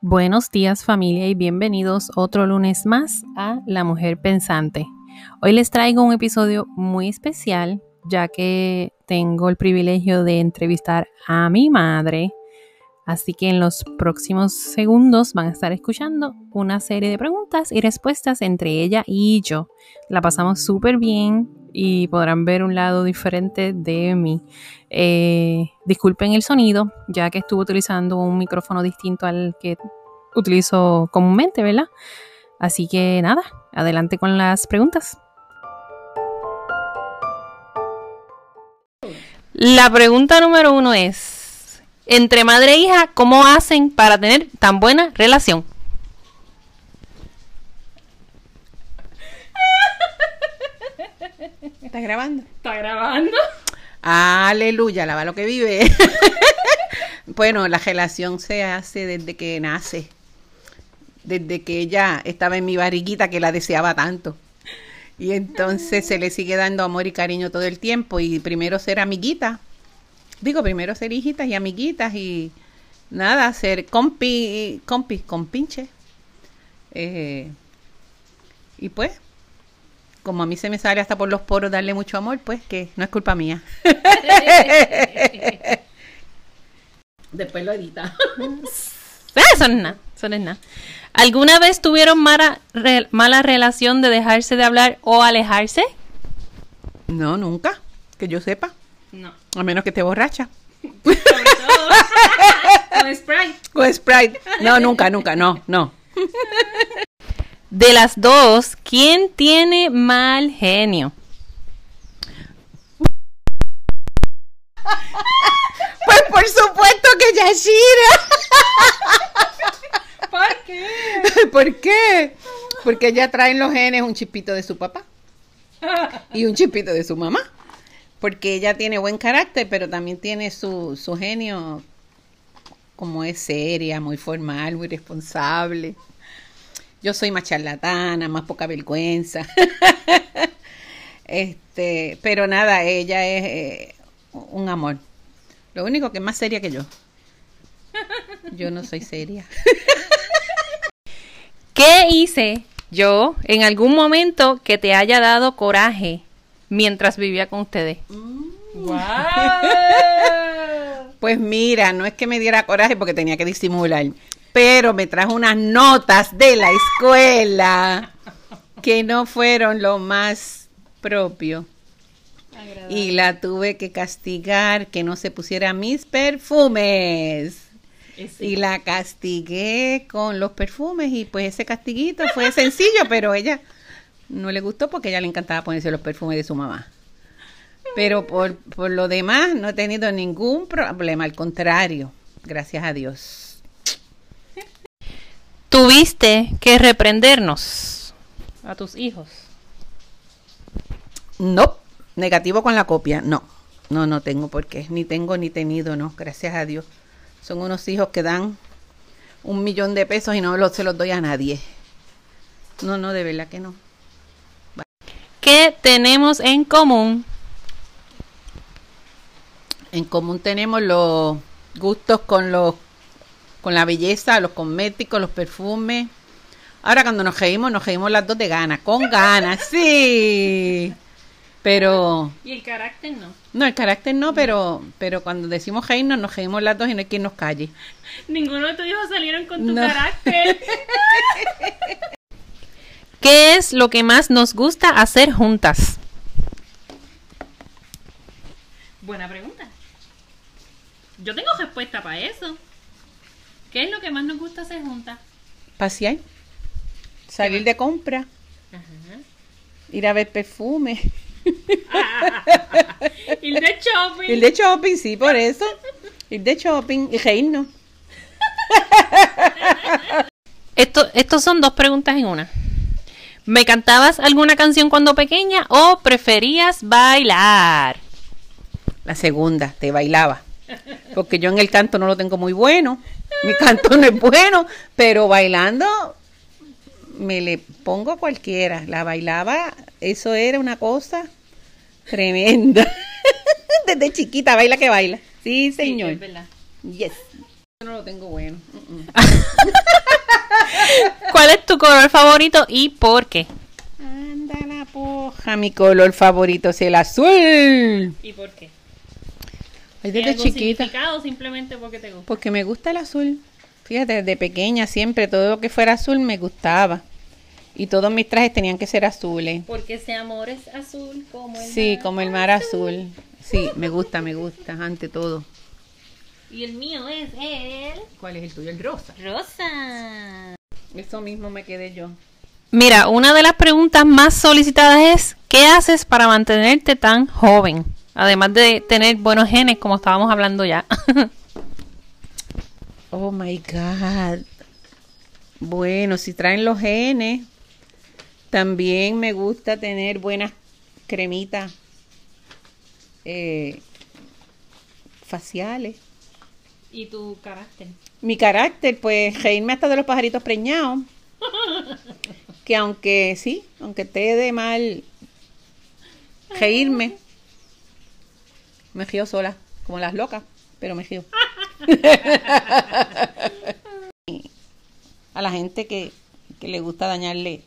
Buenos días familia y bienvenidos otro lunes más a La Mujer Pensante. Hoy les traigo un episodio muy especial ya que tengo el privilegio de entrevistar a mi madre. Así que en los próximos segundos van a estar escuchando una serie de preguntas y respuestas entre ella y yo. La pasamos súper bien y podrán ver un lado diferente de mí. Eh, disculpen el sonido, ya que estuve utilizando un micrófono distinto al que utilizo comúnmente, ¿verdad? Así que nada, adelante con las preguntas. La pregunta número uno es, entre madre e hija, ¿cómo hacen para tener tan buena relación? ¿Estás grabando? ¿Está grabando? Aleluya, lava lo que vive. bueno, la relación se hace desde que nace. Desde que ella estaba en mi barriguita que la deseaba tanto. Y entonces se le sigue dando amor y cariño todo el tiempo. Y primero ser amiguita. Digo, primero ser hijitas y amiguitas y nada, ser compi, compi, compinche. Eh, y pues, como a mí se me sale hasta por los poros darle mucho amor, pues que no es culpa mía. Después lo edita. Eso no eso no es nada. ¿Alguna vez tuvieron mala, re- mala relación de dejarse de hablar o alejarse? No, nunca, que yo sepa. No. A menos que esté borracha. Sobre todo con Sprite. Con Sprite. No, nunca, nunca, no, no. De las dos, ¿quién tiene mal genio? Pues por supuesto que Yashira. ¿Por qué? ¿Por qué? Porque ella trae en los genes un chipito de su papá y un chipito de su mamá. Porque ella tiene buen carácter, pero también tiene su, su genio como es seria, muy formal, muy responsable. Yo soy más charlatana, más poca vergüenza. este, pero nada, ella es eh, un amor. Lo único que es más seria que yo. Yo no soy seria. ¿Qué hice yo en algún momento que te haya dado coraje mientras vivía con ustedes? Pues mira, no es que me diera coraje porque tenía que disimular, pero me trajo unas notas de la escuela que no fueron lo más propio. Y la tuve que castigar que no se pusiera mis perfumes. Y la castigué con los perfumes y pues ese castiguito fue sencillo, pero ella no le gustó porque a ella le encantaba ponerse los perfumes de su mamá. Pero por, por lo demás no he tenido ningún problema, al contrario, gracias a Dios. Tuviste que reprendernos a tus hijos. No, negativo con la copia, no, no, no tengo por qué, ni tengo ni tenido, no, gracias a Dios. Son unos hijos que dan un millón de pesos y no los, se los doy a nadie. No, no, de verdad que no. ¿Qué tenemos en común? En común tenemos los gustos con los con la belleza, los cosméticos, los perfumes. Ahora cuando nos reímos, nos reímos las dos de ganas, con ganas, sí. Pero Y el carácter no. no, el carácter no, pero pero cuando decimos reírnos, nos reímos las dos y no hay quien nos calle. Ninguno de tus hijos salieron con tu No. carácter. ¿Qué es lo que más nos gusta hacer juntas? Buena pregunta. Yo tengo respuesta para eso. ¿Qué es lo que más nos gusta hacer juntas? Pasear, salir de compra, ir a ver perfume, Ir de shopping. ir de shopping, sí, por eso. Ir de shopping y reírnos. Esto, estos son dos preguntas en una. ¿Me cantabas alguna canción cuando pequeña o preferías bailar? La segunda, te bailaba. Porque yo en el canto no lo tengo muy bueno. Mi canto no es bueno, pero bailando me le pongo a cualquiera. La bailaba, eso era una cosa tremenda. Desde chiquita, baila que baila. Sí, señor. verdad. Yes. Yo no lo tengo bueno. ¿Cuál es tu color favorito y por qué? Anda la poja, mi color favorito es el azul. ¿Y por qué? Desde chiquita. significado simplemente porque te gusta? Porque me gusta el azul. Fíjate, desde pequeña siempre todo lo que fuera azul me gustaba. Y todos mis trajes tenían que ser azules. Porque ese amor es azul como el Sí, mar como el mar azul. Sí, me gusta, me gusta, ante todo. Y el mío es el ¿Cuál es el tuyo? El rosa. rosa. Eso mismo me quedé yo. Mira, una de las preguntas más solicitadas es ¿qué haces para mantenerte tan joven? Además de tener buenos genes, como estábamos hablando ya. Oh my God. Bueno, si traen los genes, también me gusta tener buenas cremitas eh, faciales. ¿Y tu carácter? Mi carácter, pues reírme hasta de los pajaritos preñados. Que aunque sí, aunque esté de mal reírme, me río sola, como las locas, pero me río. A la gente que, que le gusta dañarle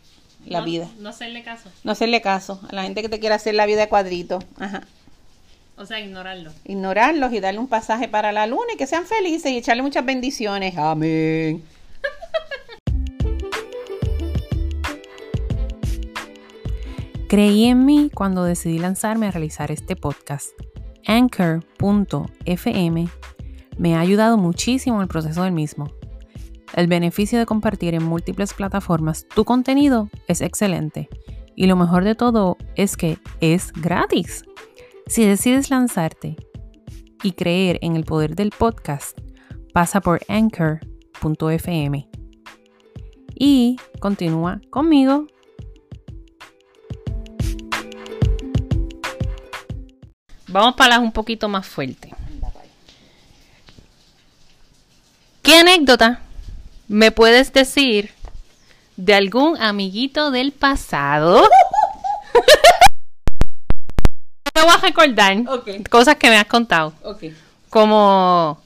la No- vida. No hacerle caso. No hacerle caso. A la gente que te quiere hacer la vida de cuadrito. Ajá. O sea, ignorarlo. Ignorarlos y darle un pasaje para la luna y que sean felices y echarle muchas bendiciones. Amén. Creí en mí cuando decidí lanzarme a realizar este podcast. Anchor.fm me ha ayudado muchísimo en el proceso del mismo. El beneficio de compartir en múltiples plataformas tu contenido es excelente. Y lo mejor de todo es que es gratis. Si decides lanzarte y creer en el poder del podcast, pasa por anchor.fm y continúa conmigo Vamos para las un poquito más fuerte. ¿Qué anécdota me puedes decir de algún amiguito del pasado? me voy a recordar cosas que me has contado, como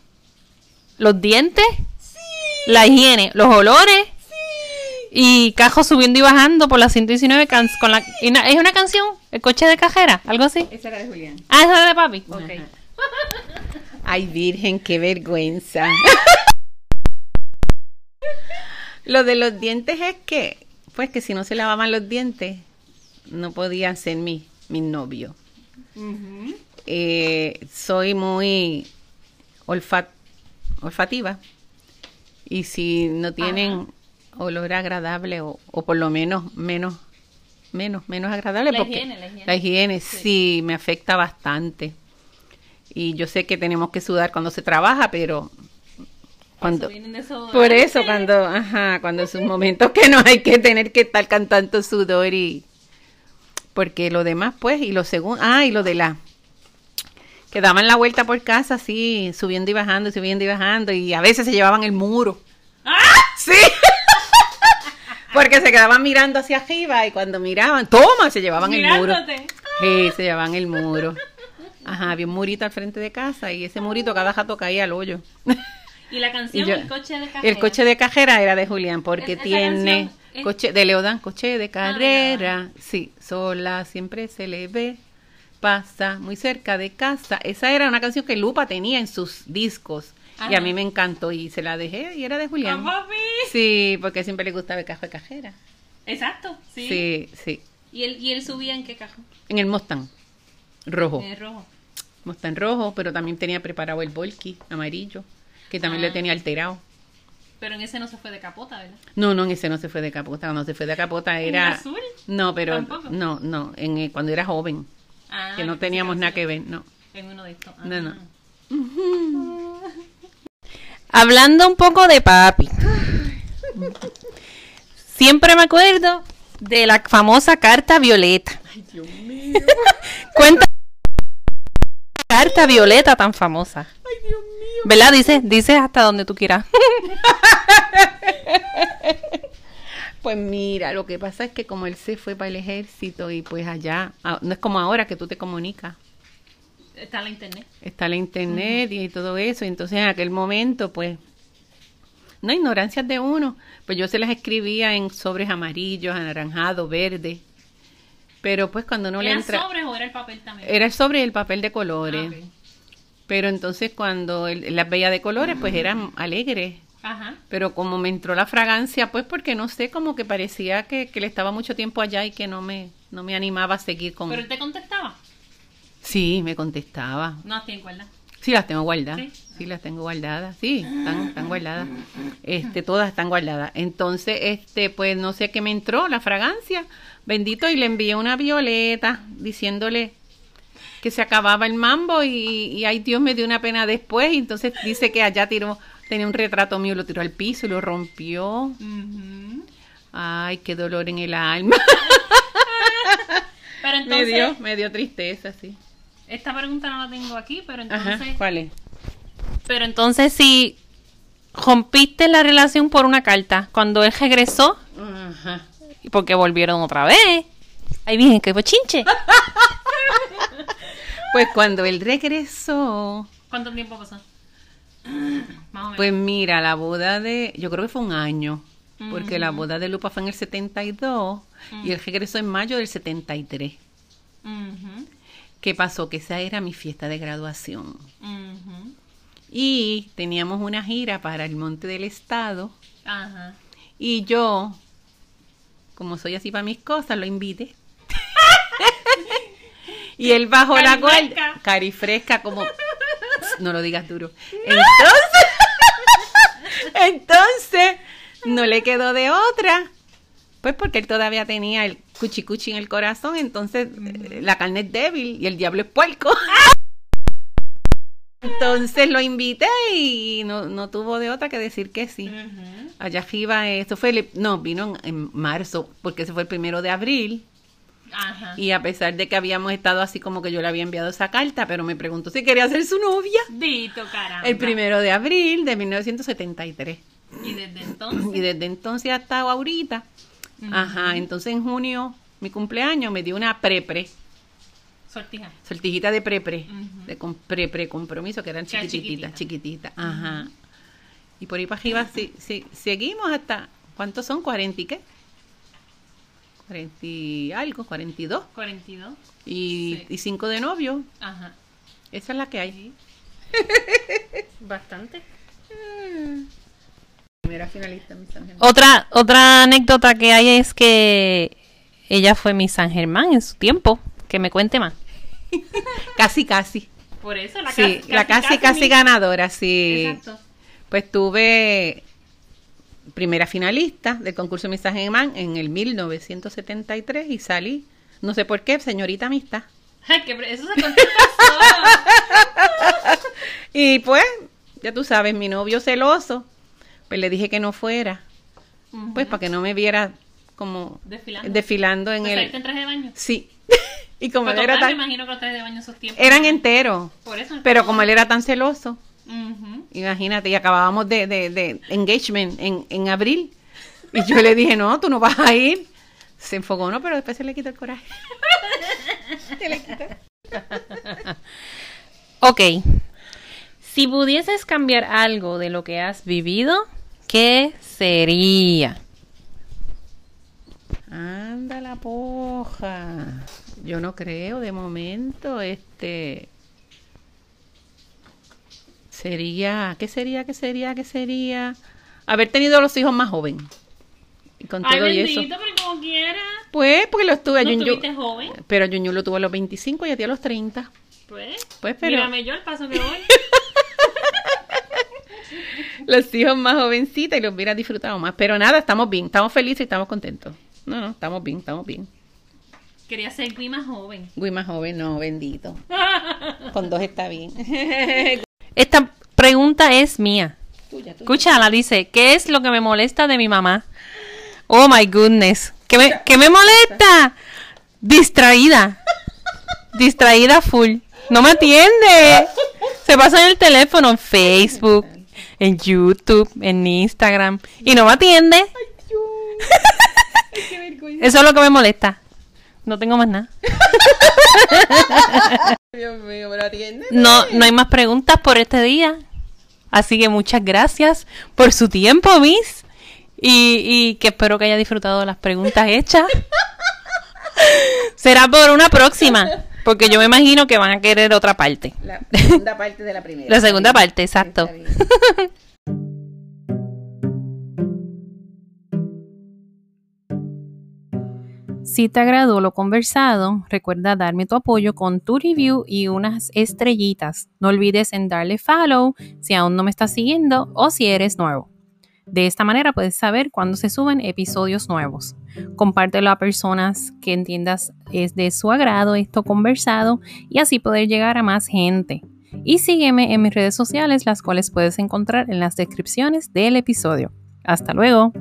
los dientes, la higiene, los olores y cajos subiendo y bajando por la 119 can- con la una- es una canción, el coche de cajera, algo así. Esa era de Julián. Ah, esa es de papi. Ok. Ajá. Ay, virgen, qué vergüenza. Lo de los dientes es que, pues que si no se lavaban los dientes, no podían ser mi, mi novio. Eh, soy muy olfat, olfativa. Y si no tienen olor agradable o, o por lo menos menos menos menos agradable La porque higiene, la higiene. la higiene sí me afecta bastante. Y yo sé que tenemos que sudar cuando se trabaja, pero cuando por eso cuando ajá, cuando es un momento que no hay que tener que estar cantando sudor y porque lo demás pues y lo segundo, ah, y lo de la que daban la vuelta por casa así, subiendo y bajando, subiendo y bajando y a veces se llevaban el muro. Sí. Porque se quedaban mirando hacia arriba y cuando miraban, toma, se llevaban el muro. Sí, se llevaban el muro. Ajá, había un murito al frente de casa y ese murito cada jato caía al hoyo. Y la canción Y yo- El coche de cajera. El coche de cajera era de Julián porque Es- tiene es- coche de Leodán, coche de carrera. Leodán. sí, sola siempre se le ve. Pasa muy cerca de casa. Esa era una canción que Lupa tenía en sus discos y a mí me encantó y se la dejé y era de Julián. Ah, papi. Sí, porque siempre le gustaba el cajo de cajera. Exacto, sí. Sí, sí. ¿Y, él, ¿Y él subía en qué cajón? En el Mustang rojo. En el rojo. Mustang rojo, pero también tenía preparado el Volky amarillo, que también Ah. lo tenía alterado. Pero en ese no se fue de capota, ¿verdad? No, no, en ese no se fue de capota. Cuando se fue de capota ¿En era. azul? No, pero. ¿Tampoco? No, no. En, eh, cuando era joven. Ah, que no teníamos que nada sí. que ver, no. En uno de estos. Ah. No, no. Hablando un poco de papi. Siempre me acuerdo de la famosa carta violeta. Ay, Dios mío. Cuenta carta violeta tan famosa. ¿Verdad? Dice, dice hasta donde tú quieras. Pues mira, lo que pasa es que como él se fue para el ejército y pues allá, no es como ahora que tú te comunicas. Está en la internet. Está la internet y todo eso. Y entonces en aquel momento, pues, no ignorancias de uno. Pues yo se las escribía en sobres amarillos, anaranjados, verdes. Pero pues cuando uno le ¿Era entra... sobres o era el papel también? Era el sobre y el papel de colores. Ah. Pero entonces cuando el- las veía de colores, pues eran alegres. Ajá. Pero como me entró la fragancia, pues porque no sé, como que parecía que, que le estaba mucho tiempo allá y que no me, no me animaba a seguir con... ¿Pero él te contestaba? Sí, me contestaba. No, tiene cuerda. Sí, las tengo guardadas. ¿Sí? Sí, las tengo guardadas. Sí, están, están guardadas. Este, todas están guardadas. Entonces, este, pues no sé qué me entró, la fragancia. Bendito, y le envié una violeta diciéndole que se acababa el mambo y, y ay Dios me dio una pena después. Y entonces dice que allá tiró, tenía un retrato mío, lo tiró al piso y lo rompió. Ay, qué dolor en el alma. Pero me entonces, dio, me dio tristeza, sí. esta pregunta no la tengo aquí, pero Ajá, entonces... ¿cuál es? Pero entonces si rompiste la relación por una carta, cuando él regresó, Ajá. porque volvieron otra vez, ahí viene que chinche. Pues cuando él regresó, ¿Cuánto tiempo pasó? Más o menos. Pues mira, la boda de, yo creo que fue un año, porque la boda de Lupa fue en el 72 y él regresó en mayo del 73. Ujú, ¿Qué pasó? Que esa era mi fiesta de graduación. Y teníamos una gira para el Monte del Estado Ajá. y yo, como soy así para mis cosas, lo invité. Y él bajó la guardia. Carifresca. Como... No lo digas duro. Entonces... Entonces, no le quedó de otra. Pues porque él todavía tenía el cuchicuchi en el corazón, entonces eh, la carne es débil y el diablo es puerco. Entonces lo invité y no, no tuvo de otra que decir que sí. Allá arriba, eso fue, no, vino en, en marzo, porque ese fue el primero de abril. Ajá. Y a pesar de que habíamos estado así como que yo le había enviado esa carta, pero me preguntó si quería ser su novia. Dito, caramba. El primero de abril de 1973. Y desde entonces. Y desde entonces hasta ahorita. Ajá, entonces en junio, mi cumpleaños, me dio una prepre, Sortija. sortijita de prepre, de com- pre compromiso, que eran era chiquititas, chiquitita. chiquititas. Ajá. Y por ahí para arriba si- si- seguimos hasta, ¿cuántos son? ¿40 y qué? 40 y algo, 42. 42. Y, Sí. y 5 de novio. Ajá. Esa es la que hay. Bastante. Primera finalista, mis ángeles. Otra, otra anécdota que hay es que ella fue mi San Germán en su tiempo. Que me cuente más. Casi, casi. Por eso la sí, la casi, casi, ganadora, sí. Exacto. Pues tuve primera finalista del concurso Miss San Germán en el 1973 y salí, no sé por qué, señorita amistad. Ay, que pre- eso se. Y pues, ya tú sabes, mi novio celoso, pues le dije que no fuera, pues para que no me viera como Desfilando. desfilando en ¿Te el... en traje de baño? Sí. y como Pues él era total, me tan... imagino que los trajes de baño esos tiempos. Eran enteros, Por eso. pero como él era tan celoso, Ujú. Imagínate, y acabábamos de, de, de engagement en, en abril. Y yo le dije, no, tú no vas a ir. Se enfocó, no, pero después se le quitó el coraje. se le quitó. Ok. Si pudieses cambiar algo de lo que has vivido, ¿qué sería? Anda la poja. Yo no creo, de momento, este... Sería, ¿qué sería, qué sería, qué sería? Haber tenido los hijos más jóvenes. Y con todo y eso. pero como quiera. Pues, porque los tuve a ¿No estuviste joven? Pero Yuñu lo tuvo a los 25 y a ti a los 30. Pues, Pues, pero- mírame yo el paso que voy. los hijos más jovencitas y los hubiera disfrutado más. Pero nada, estamos bien, estamos felices y estamos contentos. No, no, estamos bien, estamos bien. Quería ser Gui más joven. Uy, más joven, no, bendito. Con dos está bien. Esta pregunta es mía. tuya, tuya. Escúchala, dice, ¿qué es lo que me molesta de mi mamá? Oh my goodness. ¿Qué me, qué me molesta? Distraída. Distraída full. No me atiende. Se pasa en el teléfono, en Facebook, en YouTube, en Instagram. Y no me atiende. Eso es lo que me molesta. No tengo más nada. Dios mío, pero atiende. No, no hay más preguntas por este día. Así que muchas gracias por su tiempo, Miss. Y, y que espero que haya disfrutado de las preguntas hechas. Será por una próxima, porque yo me imagino que van a querer otra parte. La segunda parte de la primera. La segunda parte, exacto. Si te agradó lo conversado, recuerda darme tu apoyo con tu review y unas estrellitas. No olvides en darle follow si aún no me estás siguiendo o si eres nuevo. De esta manera puedes saber cuándo se suben episodios nuevos. Compártelo a personas que entiendas es de su agrado esto conversado y así poder llegar a más gente. Y sígueme en mis redes sociales, las cuales puedes encontrar en las descripciones del episodio. Hasta luego.